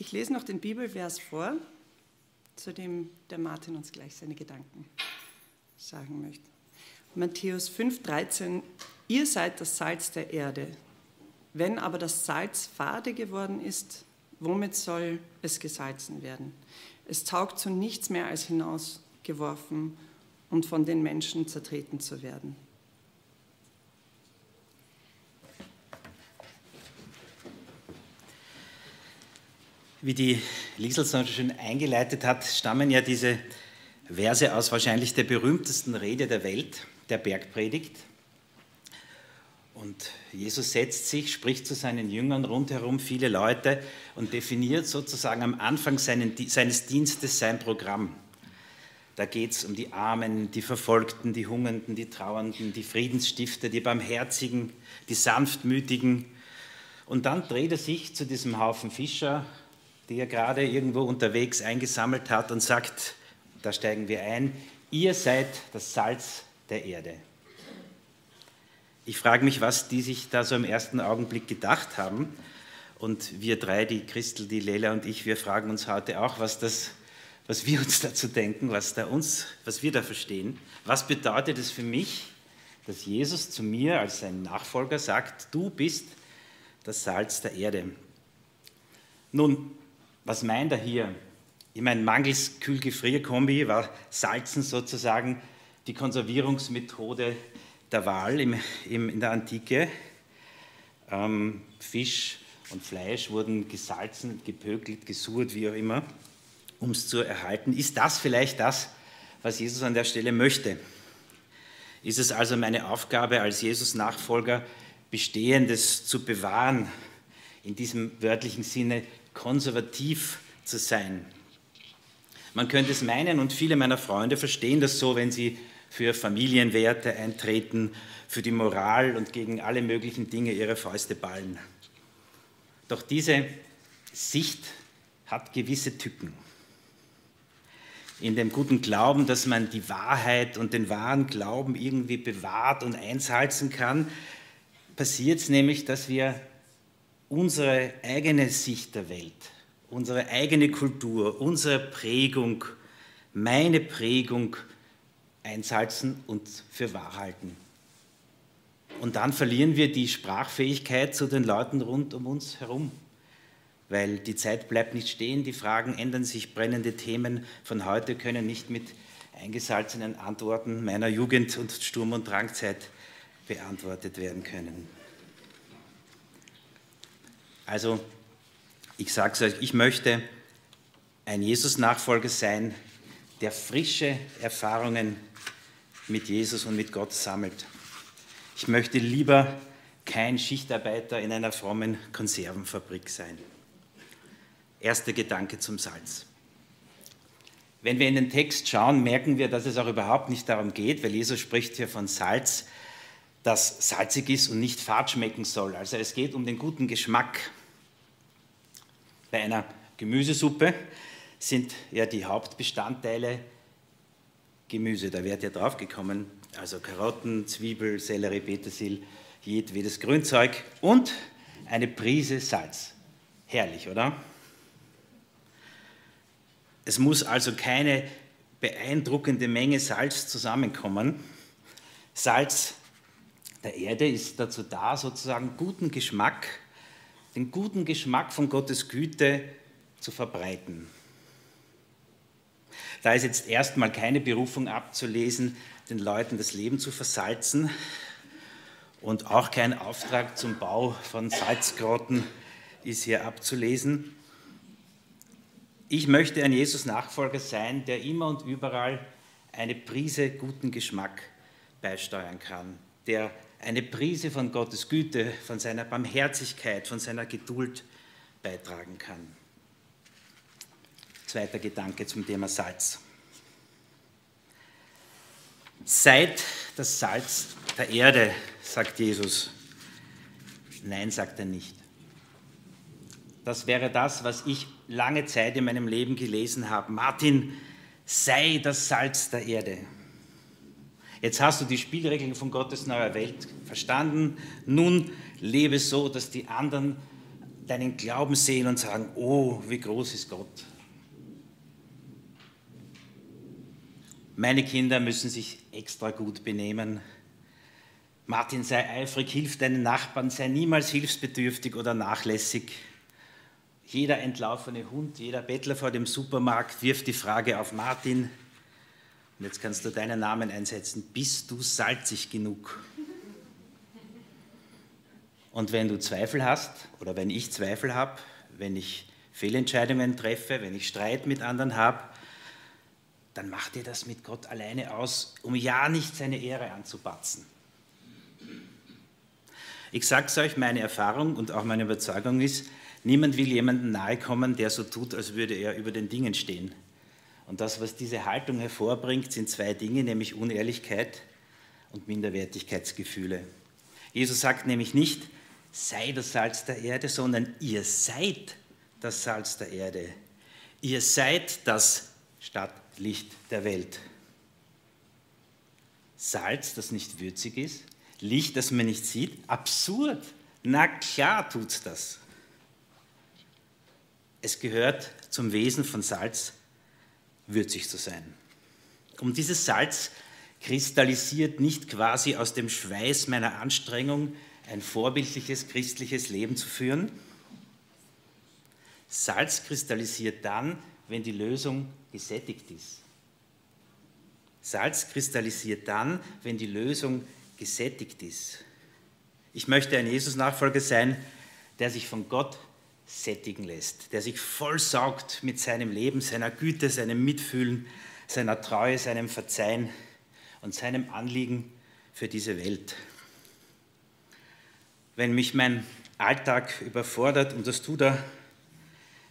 Ich lese noch den Bibelvers vor, zu dem der Martin uns gleich seine Gedanken sagen möchte. Matthäus 5,13 Ihr seid das Salz der Erde. Wenn aber das Salz fade geworden ist, womit soll es gesalzen werden? Es taugt zu nichts mehr als hinausgeworfen und von den Menschen zertreten zu werden. Wie die Liesel so schön eingeleitet hat, stammen ja diese Verse aus wahrscheinlich der berühmtesten Rede der Welt, der Bergpredigt. Und Jesus setzt sich, spricht zu seinen Jüngern rundherum, viele Leute und definiert sozusagen am Anfang seinen, seines Dienstes sein Programm. Da geht es um die Armen, die Verfolgten, die Hungernden, die Trauernden, die Friedensstifter, die Barmherzigen, die Sanftmütigen. Und dann dreht er sich zu diesem Haufen Fischer die er gerade irgendwo unterwegs eingesammelt hat und sagt, da steigen wir ein, ihr seid das Salz der Erde. Ich frage mich, was die sich da so im ersten Augenblick gedacht haben. Und wir drei, die Christel, die Lela und ich, wir fragen uns heute auch, was, das, was wir uns dazu denken, was, da uns, was wir da verstehen. Was bedeutet es für mich, dass Jesus zu mir als sein Nachfolger sagt, du bist das Salz der Erde? Nun, was meint er hier? Ich meine, mangels Kühlgefrierkombi war Salzen sozusagen die Konservierungsmethode der Wahl im, im, in der Antike. Ähm, Fisch und Fleisch wurden gesalzen, gepökelt, gesurt, wie auch immer, um es zu erhalten. Ist das vielleicht das, was Jesus an der Stelle möchte? Ist es also meine Aufgabe als Jesus-Nachfolger, Bestehendes zu bewahren, in diesem wörtlichen Sinne konservativ zu sein. Man könnte es meinen, und viele meiner Freunde verstehen das so, wenn sie für Familienwerte eintreten, für die Moral und gegen alle möglichen Dinge ihre Fäuste ballen. Doch diese Sicht hat gewisse Tücken. In dem guten Glauben, dass man die Wahrheit und den wahren Glauben irgendwie bewahrt und einsalzen kann, passiert es nämlich, dass wir unsere eigene Sicht der Welt, unsere eigene Kultur, unsere Prägung, meine Prägung einsalzen und für wahr halten. Und dann verlieren wir die Sprachfähigkeit zu den Leuten rund um uns herum, weil die Zeit bleibt nicht stehen, die Fragen ändern sich, brennende Themen von heute können nicht mit eingesalzenen Antworten meiner Jugend und Sturm- und Drangzeit beantwortet werden können. Also ich sage es euch, ich möchte ein Jesus-Nachfolger sein, der frische Erfahrungen mit Jesus und mit Gott sammelt. Ich möchte lieber kein Schichtarbeiter in einer frommen Konservenfabrik sein. Erster Gedanke zum Salz. Wenn wir in den Text schauen, merken wir, dass es auch überhaupt nicht darum geht, weil Jesus spricht hier von Salz, das salzig ist und nicht fad schmecken soll. Also es geht um den guten Geschmack. Bei einer Gemüsesuppe sind ja die Hauptbestandteile Gemüse, da werdet ihr drauf gekommen, also Karotten, Zwiebel, Sellerie, Petersil, jedwedes Grünzeug und eine Prise Salz. Herrlich, oder? Es muss also keine beeindruckende Menge Salz zusammenkommen. Salz der Erde ist dazu da, sozusagen guten Geschmack den guten Geschmack von Gottes Güte zu verbreiten. Da ist jetzt erstmal keine Berufung abzulesen, den Leuten das Leben zu versalzen und auch kein Auftrag zum Bau von Salzgrotten ist hier abzulesen. Ich möchte ein Jesus-Nachfolger sein, der immer und überall eine Prise guten Geschmack beisteuern kann, der eine Prise von Gottes Güte, von seiner Barmherzigkeit, von seiner Geduld beitragen kann. Zweiter Gedanke zum Thema Salz. Seid das Salz der Erde, sagt Jesus. Nein, sagt er nicht. Das wäre das, was ich lange Zeit in meinem Leben gelesen habe. Martin, sei das Salz der Erde. Jetzt hast du die Spielregeln von Gottes neuer Welt verstanden. Nun lebe so, dass die anderen deinen Glauben sehen und sagen, oh, wie groß ist Gott. Meine Kinder müssen sich extra gut benehmen. Martin, sei eifrig, hilf deinen Nachbarn, sei niemals hilfsbedürftig oder nachlässig. Jeder entlaufene Hund, jeder Bettler vor dem Supermarkt wirft die Frage auf Martin. Und jetzt kannst du deinen Namen einsetzen. Bist du salzig genug? Und wenn du Zweifel hast oder wenn ich Zweifel habe, wenn ich Fehlentscheidungen treffe, wenn ich Streit mit anderen habe, dann macht ihr das mit Gott alleine aus, um ja nicht seine Ehre anzupatzen. Ich sage es euch, meine Erfahrung und auch meine Überzeugung ist, niemand will jemandem nahe kommen, der so tut, als würde er über den Dingen stehen. Und das, was diese Haltung hervorbringt, sind zwei Dinge, nämlich Unehrlichkeit und Minderwertigkeitsgefühle. Jesus sagt nämlich nicht, sei das Salz der Erde, sondern ihr seid das Salz der Erde. Ihr seid das Stadtlicht der Welt. Salz, das nicht würzig ist, Licht, das man nicht sieht, absurd. Na klar tut's das. Es gehört zum Wesen von Salz, würzig zu sein. Und dieses Salz kristallisiert nicht quasi aus dem Schweiß meiner Anstrengung, ein vorbildliches christliches Leben zu führen. Salz kristallisiert dann, wenn die Lösung gesättigt ist. Salz kristallisiert dann, wenn die Lösung gesättigt ist. Ich möchte ein Jesus-Nachfolger sein, der sich von Gott sättigen lässt, der sich vollsaugt mit seinem Leben, seiner Güte, seinem Mitfühlen, seiner Treue, seinem Verzeihen und seinem Anliegen für diese Welt. Wenn mich mein Alltag überfordert, und das tut er,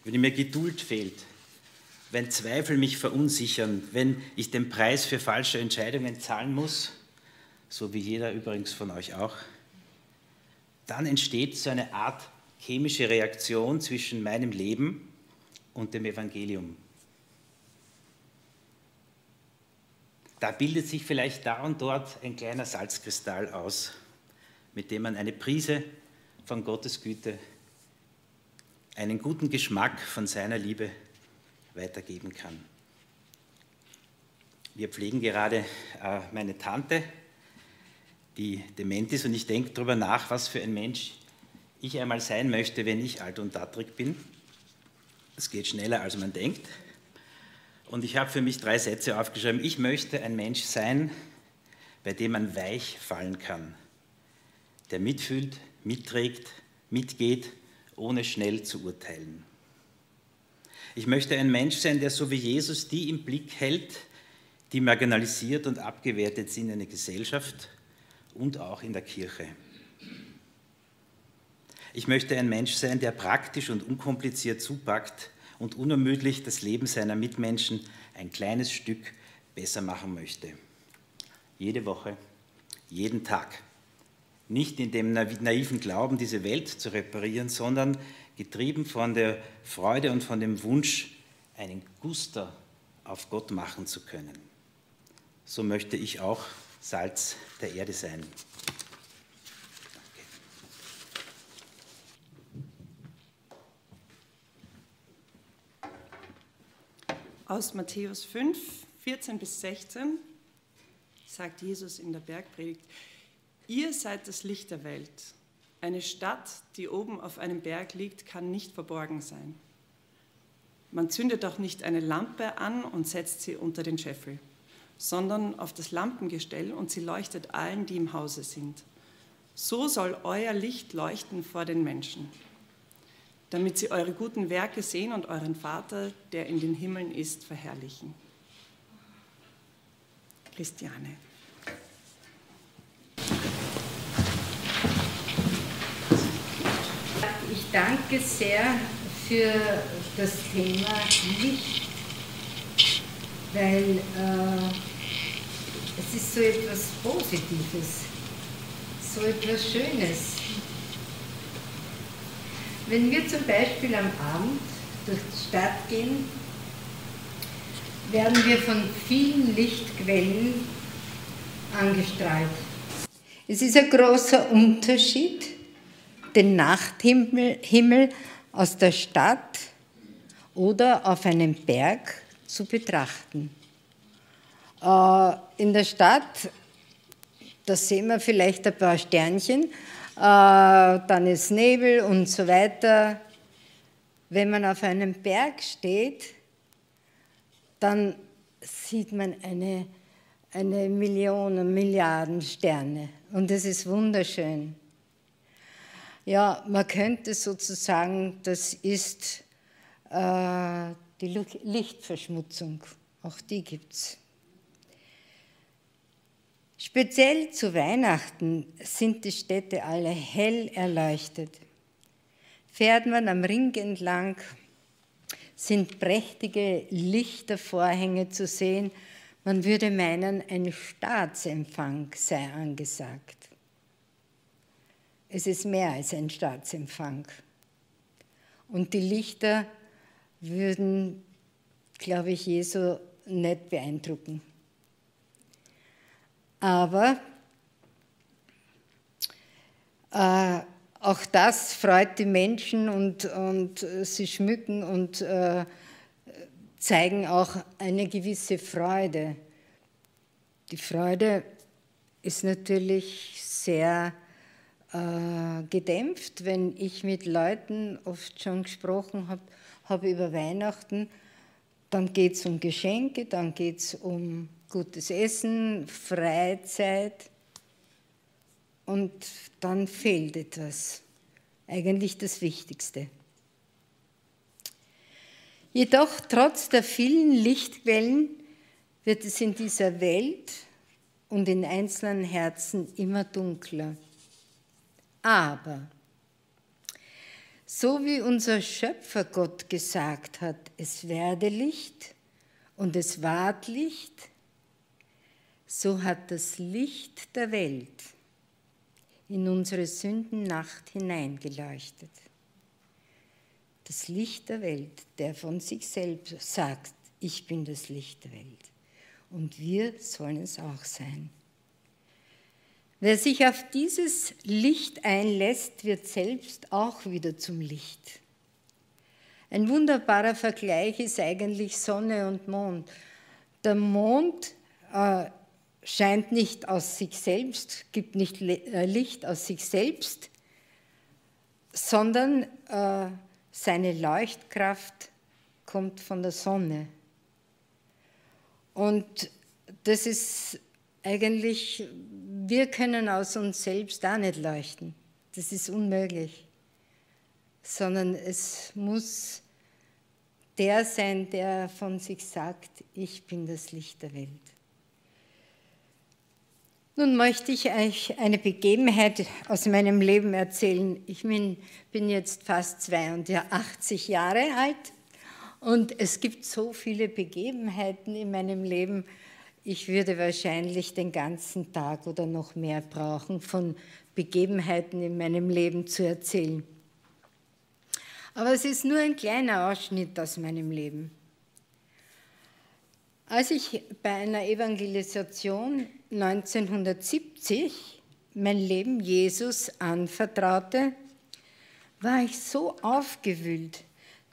wenn mir Geduld fehlt, wenn Zweifel mich verunsichern, wenn ich den Preis für falsche Entscheidungen zahlen muss, so wie jeder übrigens von euch auch, dann entsteht so eine Art chemische Reaktion zwischen meinem Leben und dem Evangelium. Da bildet sich vielleicht da und dort ein kleiner Salzkristall aus, mit dem man eine Prise von Gottes Güte, einen guten Geschmack von seiner Liebe weitergeben kann. Wir pflegen gerade äh, meine Tante, die dement ist, und ich denke darüber nach, was für ein Mensch ich einmal sein möchte, wenn ich alt und dattrig bin. Es geht schneller, als man denkt. Und ich habe für mich drei Sätze aufgeschrieben. Ich möchte ein Mensch sein, bei dem man weich fallen kann, der mitfühlt, mitträgt, mitgeht, ohne schnell zu urteilen. Ich möchte ein Mensch sein, der so wie Jesus die im Blick hält, die marginalisiert und abgewertet sind in der Gesellschaft und auch in der Kirche. Ich möchte ein Mensch sein, der praktisch und unkompliziert zupackt und unermüdlich das Leben seiner Mitmenschen ein kleines Stück besser machen möchte. Jede Woche, jeden Tag. Nicht in dem naiven Glauben, diese Welt zu reparieren, sondern getrieben von der Freude und von dem Wunsch, einen Guster auf Gott machen zu können. So möchte ich auch Salz der Erde sein. Aus Matthäus 5, 14 bis 16 sagt Jesus in der Bergpredigt, ihr seid das Licht der Welt. Eine Stadt, die oben auf einem Berg liegt, kann nicht verborgen sein. Man zündet auch nicht eine Lampe an und setzt sie unter den Scheffel sondern auf das Lampengestell und sie leuchtet allen, die im Hause sind. So soll euer Licht leuchten vor den Menschen, damit sie eure guten Werke sehen und euren Vater, der in den Himmeln ist, verherrlichen. Christiane. Ich danke sehr für das Thema Licht, weil äh, es ist so etwas Positives, so etwas Schönes. Wenn wir zum Beispiel am Abend durch die Stadt gehen, werden wir von vielen Lichtquellen angestrahlt. Es ist ein großer Unterschied, den Nachthimmel Himmel aus der Stadt oder auf einem Berg zu betrachten. Äh, in der Stadt, da sehen wir vielleicht ein paar Sternchen, dann ist Nebel und so weiter. Wenn man auf einem Berg steht, dann sieht man eine, eine Million, Milliarden Sterne und es ist wunderschön. Ja, man könnte sozusagen, das ist äh, die Lichtverschmutzung, auch die gibt es. Speziell zu Weihnachten sind die Städte alle hell erleuchtet. Fährt man am Ring entlang, sind prächtige Lichtervorhänge zu sehen. Man würde meinen, ein Staatsempfang sei angesagt. Es ist mehr als ein Staatsempfang. Und die Lichter würden, glaube ich, Jesu nicht beeindrucken. Aber äh, auch das freut die Menschen und, und äh, sie schmücken und äh, zeigen auch eine gewisse Freude. Die Freude ist natürlich sehr äh, gedämpft, wenn ich mit Leuten oft schon gesprochen habe hab über Weihnachten. Dann geht es um Geschenke, dann geht es um gutes Essen, Freizeit und dann fehlt etwas, eigentlich das Wichtigste. Jedoch trotz der vielen Lichtquellen wird es in dieser Welt und in einzelnen Herzen immer dunkler. Aber so wie unser Schöpfer Gott gesagt hat, es werde Licht und es ward Licht, so hat das Licht der Welt in unsere Sündennacht hineingeleuchtet. Das Licht der Welt, der von sich selbst sagt, ich bin das Licht der Welt. Und wir sollen es auch sein. Wer sich auf dieses Licht einlässt, wird selbst auch wieder zum Licht. Ein wunderbarer Vergleich ist eigentlich Sonne und Mond. Der Mond äh, scheint nicht aus sich selbst, gibt nicht äh, Licht aus sich selbst, sondern äh, seine Leuchtkraft kommt von der Sonne. Und das ist eigentlich, wir können aus uns selbst auch nicht leuchten. Das ist unmöglich. Sondern es muss der sein, der von sich sagt, ich bin das Licht der Welt. Nun möchte ich euch eine Begebenheit aus meinem Leben erzählen. Ich bin, bin jetzt fast 82 Jahre alt und es gibt so viele Begebenheiten in meinem Leben. Ich würde wahrscheinlich den ganzen Tag oder noch mehr brauchen, von Begebenheiten in meinem Leben zu erzählen. Aber es ist nur ein kleiner Ausschnitt aus meinem Leben. Als ich bei einer Evangelisation 1970 mein Leben Jesus anvertraute, war ich so aufgewühlt,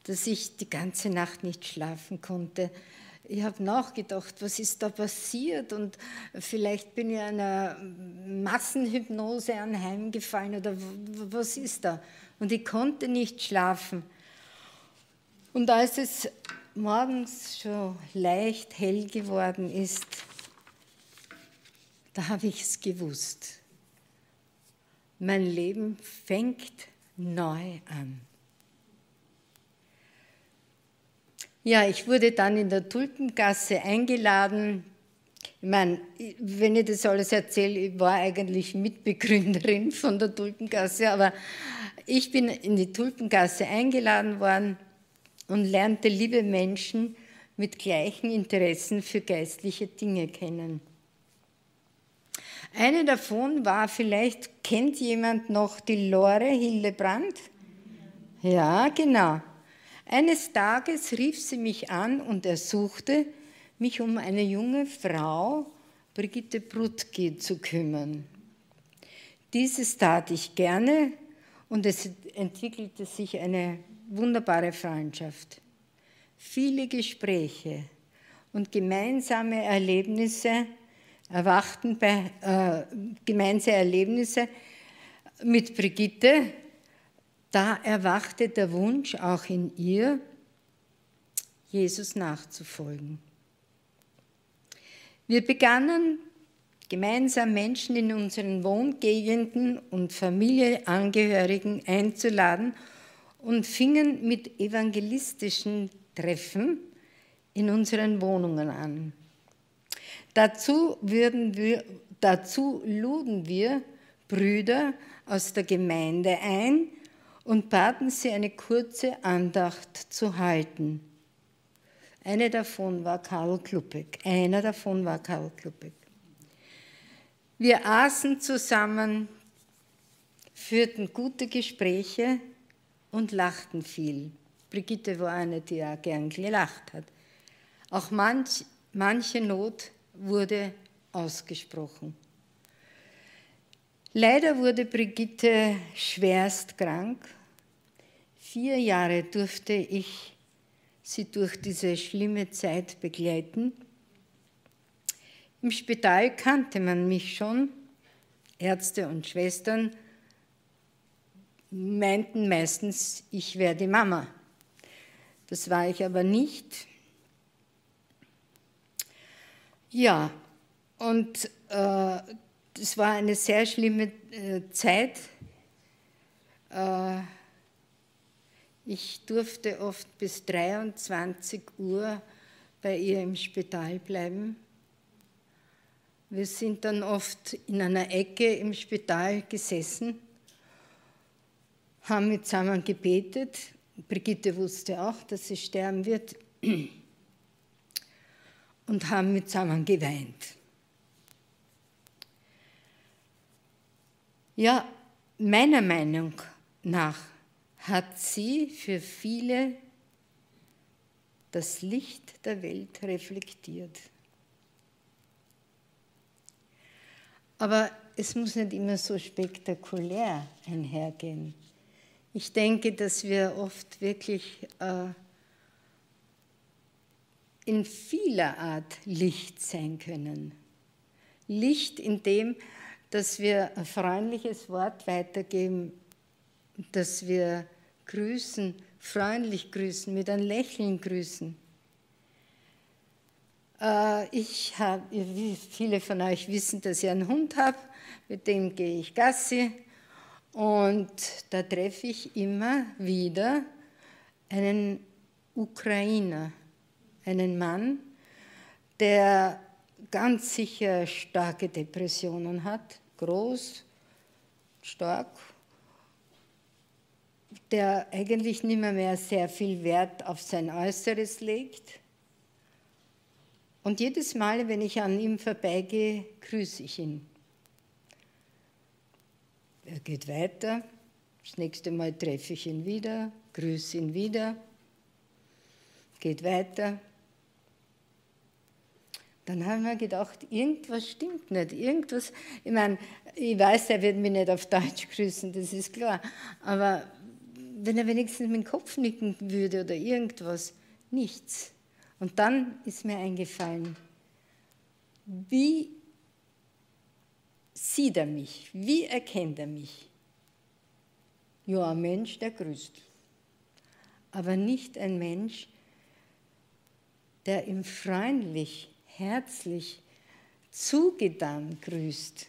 dass ich die ganze Nacht nicht schlafen konnte. Ich habe nachgedacht, was ist da passiert und vielleicht bin ich einer Massenhypnose anheimgefallen oder was ist da? Und ich konnte nicht schlafen. Und als es morgens schon leicht hell geworden ist, da habe ich es gewusst. Mein Leben fängt neu an. Ja, ich wurde dann in der Tulpengasse eingeladen. Ich meine, wenn ich das alles erzähle, ich war eigentlich Mitbegründerin von der Tulpengasse, aber ich bin in die Tulpengasse eingeladen worden und lernte liebe Menschen mit gleichen Interessen für geistliche Dinge kennen. Eine davon war vielleicht, kennt jemand noch die Lore Hillebrand? Ja, genau. Eines Tages rief sie mich an und ersuchte, mich um eine junge Frau, Brigitte Brutke, zu kümmern. Dieses tat ich gerne und es entwickelte sich eine wunderbare Freundschaft. Viele Gespräche und gemeinsame Erlebnisse erwachten bei äh, gemeinsame Erlebnisse mit Brigitte. Da erwachte der Wunsch auch in ihr, Jesus nachzufolgen. Wir begannen gemeinsam Menschen in unseren Wohngegenden und Familienangehörigen einzuladen und fingen mit evangelistischen Treffen in unseren Wohnungen an. Dazu, wir, dazu luden wir Brüder aus der Gemeinde ein und baten sie, eine kurze Andacht zu halten. Eine davon war Karl Kluppek. Einer davon war Karl Kluppek. Wir aßen zusammen, führten gute Gespräche und lachten viel. Brigitte war eine, die ja gern gelacht hat. Auch manch, manche Not wurde ausgesprochen. Leider wurde Brigitte schwerst krank. Vier Jahre durfte ich sie durch diese schlimme Zeit begleiten. Im Spital kannte man mich schon. Ärzte und Schwestern meinten meistens, ich wäre die Mama. Das war ich aber nicht. Ja, und äh, das war eine sehr schlimme äh, Zeit. Äh, ich durfte oft bis 23 Uhr bei ihr im Spital bleiben. Wir sind dann oft in einer Ecke im Spital gesessen, haben zusammen gebetet. Brigitte wusste auch, dass sie sterben wird und haben mit zusammen geweint. Ja, meiner Meinung nach hat sie für viele das Licht der Welt reflektiert. Aber es muss nicht immer so spektakulär einhergehen. Ich denke, dass wir oft wirklich äh, in vieler Art Licht sein können. Licht in dem, dass wir ein freundliches Wort weitergeben, dass wir grüßen, freundlich grüßen, mit einem Lächeln grüßen. Äh, ich habe, wie viele von euch wissen, dass ich einen Hund habe, mit dem gehe ich Gassi und da treffe ich immer wieder einen Ukrainer, einen Mann, der ganz sicher starke Depressionen hat, groß, stark, der eigentlich nicht mehr, mehr sehr viel Wert auf sein Äußeres legt. Und jedes Mal, wenn ich an ihm vorbeigehe, grüße ich ihn. Er geht weiter, das nächste Mal treffe ich ihn wieder, grüße ihn wieder, geht weiter, dann haben wir gedacht, irgendwas stimmt nicht, irgendwas, ich meine, ich weiß, er wird mich nicht auf Deutsch grüßen, das ist klar, aber wenn er wenigstens mit dem Kopf nicken würde oder irgendwas, nichts. Und dann ist mir eingefallen, wie sieht er mich, wie erkennt er mich? Ja, ein Mensch, der grüßt, aber nicht ein Mensch, der ihm freundlich herzlich zugetan grüßt.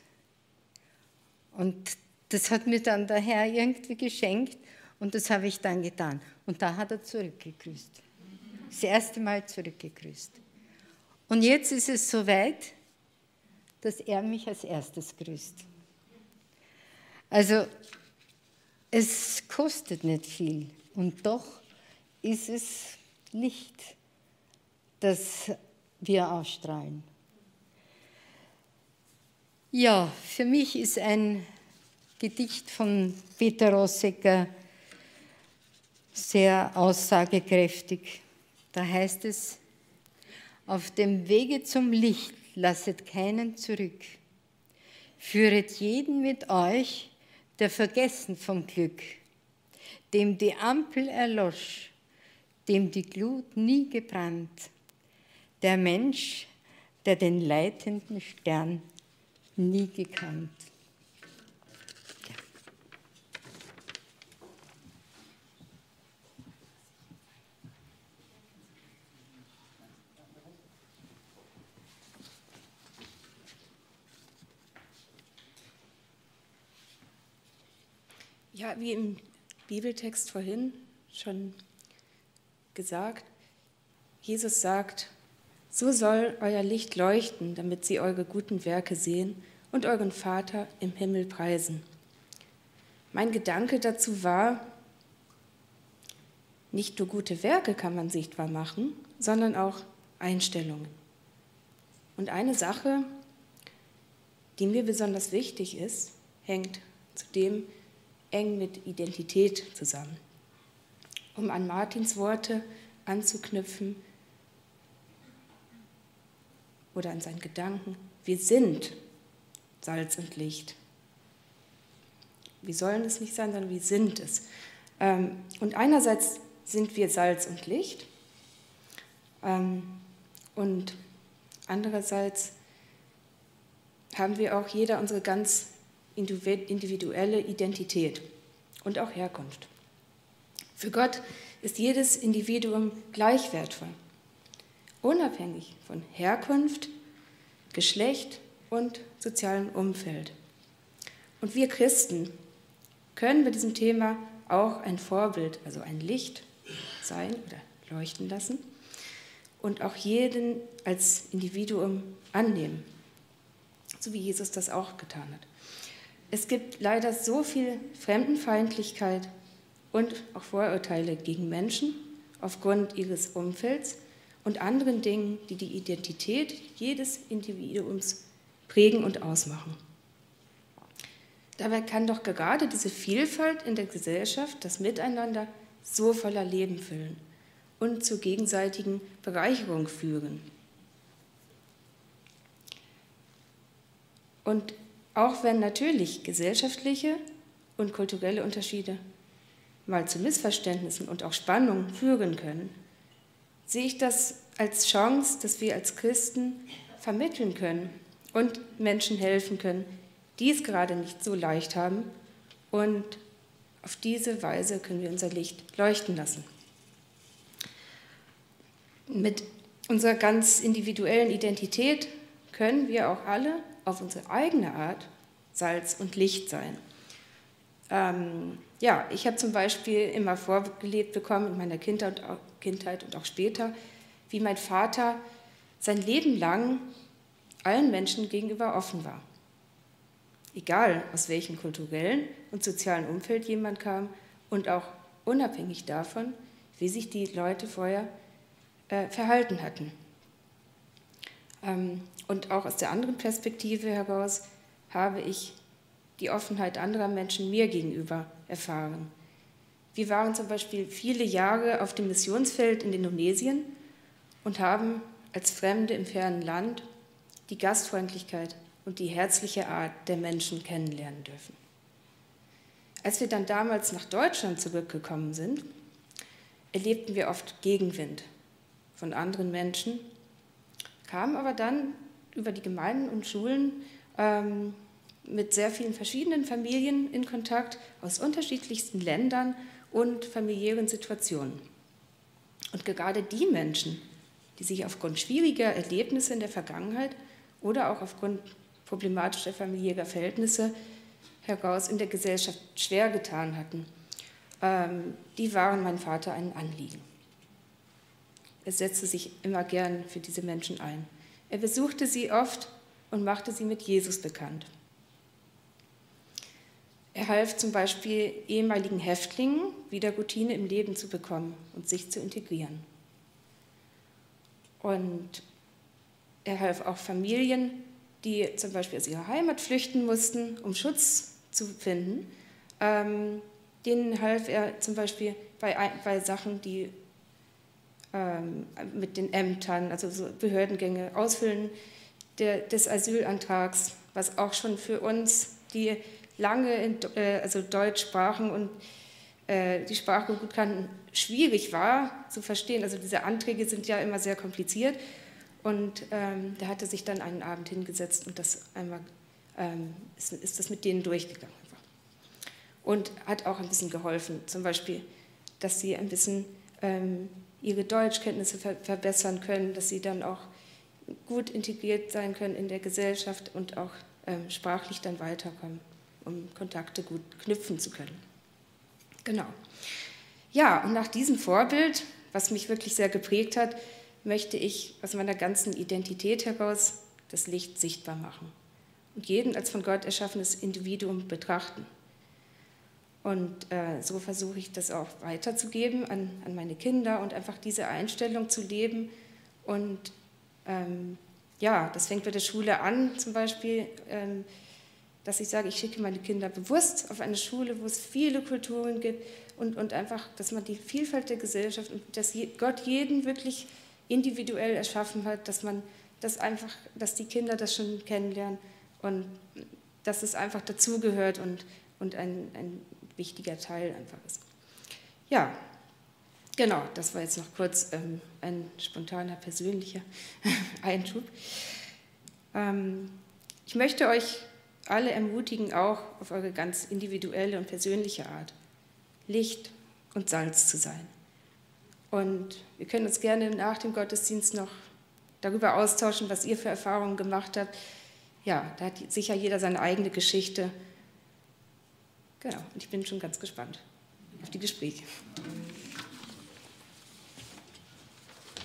Und das hat mir dann der Herr irgendwie geschenkt und das habe ich dann getan. Und da hat er zurückgegrüßt. Das erste Mal zurückgegrüßt. Und jetzt ist es soweit, dass er mich als erstes grüßt. Also es kostet nicht viel und doch ist es Licht, das wir ausstrahlen. Ja, für mich ist ein Gedicht von Peter Rossecker sehr aussagekräftig. Da heißt es, auf dem Wege zum Licht lasset keinen zurück, führet jeden mit euch der vergessen vom Glück, dem die Ampel erlosch, dem die Glut nie gebrannt, der Mensch, der den leitenden Stern nie gekannt. Ja, wie im Bibeltext vorhin schon gesagt, Jesus sagt, so soll euer Licht leuchten, damit sie eure guten Werke sehen und euren Vater im Himmel preisen. Mein Gedanke dazu war, nicht nur gute Werke kann man sichtbar machen, sondern auch Einstellungen. Und eine Sache, die mir besonders wichtig ist, hängt zudem eng mit Identität zusammen. Um an Martins Worte anzuknüpfen oder an seinen Gedanken, wir sind Salz und Licht. Wir sollen es nicht sein, sondern wir sind es. Ähm, und einerseits sind wir Salz und Licht ähm, und andererseits haben wir auch jeder unsere ganz individuelle Identität und auch Herkunft. Für Gott ist jedes Individuum gleich wertvoll, unabhängig von Herkunft, Geschlecht und sozialem Umfeld. Und wir Christen können bei diesem Thema auch ein Vorbild, also ein Licht sein oder leuchten lassen und auch jeden als Individuum annehmen, so wie Jesus das auch getan hat. Es gibt leider so viel Fremdenfeindlichkeit und auch Vorurteile gegen Menschen aufgrund ihres Umfelds und anderen Dingen, die die Identität jedes Individuums prägen und ausmachen. Dabei kann doch gerade diese Vielfalt in der Gesellschaft das Miteinander so voller Leben füllen und zur gegenseitigen Bereicherung führen. Und auch wenn natürlich gesellschaftliche und kulturelle Unterschiede mal zu Missverständnissen und auch Spannungen führen können, sehe ich das als Chance, dass wir als Christen vermitteln können und Menschen helfen können, die es gerade nicht so leicht haben. Und auf diese Weise können wir unser Licht leuchten lassen. Mit unserer ganz individuellen Identität können wir auch alle auf unsere eigene Art Salz und Licht sein. Ähm, ja, ich habe zum Beispiel immer vorgelebt bekommen in meiner Kindheit, Kindheit und auch später, wie mein Vater sein Leben lang allen Menschen gegenüber offen war. Egal aus welchem kulturellen und sozialen Umfeld jemand kam und auch unabhängig davon, wie sich die Leute vorher äh, verhalten hatten. Ähm, und auch aus der anderen Perspektive heraus habe ich die Offenheit anderer Menschen mir gegenüber erfahren. Wir waren zum Beispiel viele Jahre auf dem Missionsfeld in Indonesien und haben als Fremde im fernen Land die Gastfreundlichkeit und die herzliche Art der Menschen kennenlernen dürfen. Als wir dann damals nach Deutschland zurückgekommen sind, erlebten wir oft Gegenwind von anderen Menschen, kamen aber dann über die Gemeinden und Schulen ähm, mit sehr vielen verschiedenen Familien in Kontakt aus unterschiedlichsten Ländern und familiären Situationen. Und gerade die Menschen, die sich aufgrund schwieriger Erlebnisse in der Vergangenheit oder auch aufgrund problematischer familiärer Verhältnisse heraus in der Gesellschaft schwer getan hatten, ähm, die waren mein Vater ein Anliegen. Er setzte sich immer gern für diese Menschen ein. Er besuchte sie oft und machte sie mit Jesus bekannt. Er half zum Beispiel ehemaligen Häftlingen, wieder Routine im Leben zu bekommen und sich zu integrieren. Und er half auch Familien, die zum Beispiel aus ihrer Heimat flüchten mussten, um Schutz zu finden. Ähm, denen half er zum Beispiel bei, bei Sachen, die mit den Ämtern, also so Behördengänge, Ausfüllen der, des Asylantrags, was auch schon für uns, die lange in, äh, also Deutsch sprachen und äh, die Sprache gut kannten, schwierig war zu verstehen. Also diese Anträge sind ja immer sehr kompliziert. Und ähm, da hatte sich dann einen Abend hingesetzt und das einmal ähm, ist, ist, das mit denen durchgegangen. Und hat auch ein bisschen geholfen. Zum Beispiel, dass sie ein bisschen ähm, ihre Deutschkenntnisse ver verbessern können, dass sie dann auch gut integriert sein können in der Gesellschaft und auch ähm, sprachlich dann weiterkommen, um Kontakte gut knüpfen zu können. Genau. Ja, und nach diesem Vorbild, was mich wirklich sehr geprägt hat, möchte ich aus meiner ganzen Identität heraus das Licht sichtbar machen und jeden als von Gott erschaffenes Individuum betrachten. Und äh, so versuche ich das auch weiterzugeben an, an meine Kinder und einfach diese Einstellung zu leben. Und ähm, ja, das fängt bei der Schule an, zum Beispiel. Ähm, dass ich sage, ich schicke meine Kinder bewusst auf eine Schule, wo es viele Kulturen gibt und, und einfach, dass man die Vielfalt der Gesellschaft und dass Gott jeden wirklich individuell erschaffen hat, dass man das einfach, dass die Kinder das schon kennenlernen und dass es einfach dazugehört und, und ein, ein wichtiger Teil einfach ist. Ja, genau, das war jetzt noch kurz ähm, ein spontaner persönlicher Einschub. Ähm, ich möchte euch alle ermutigen, auch auf eure ganz individuelle und persönliche Art, Licht und Salz zu sein. Und wir können uns gerne nach dem Gottesdienst noch darüber austauschen, was ihr für Erfahrungen gemacht habt. Ja, da hat sicher jeder seine eigene Geschichte. Genau, und ich bin schon ganz gespannt auf die Gespräche.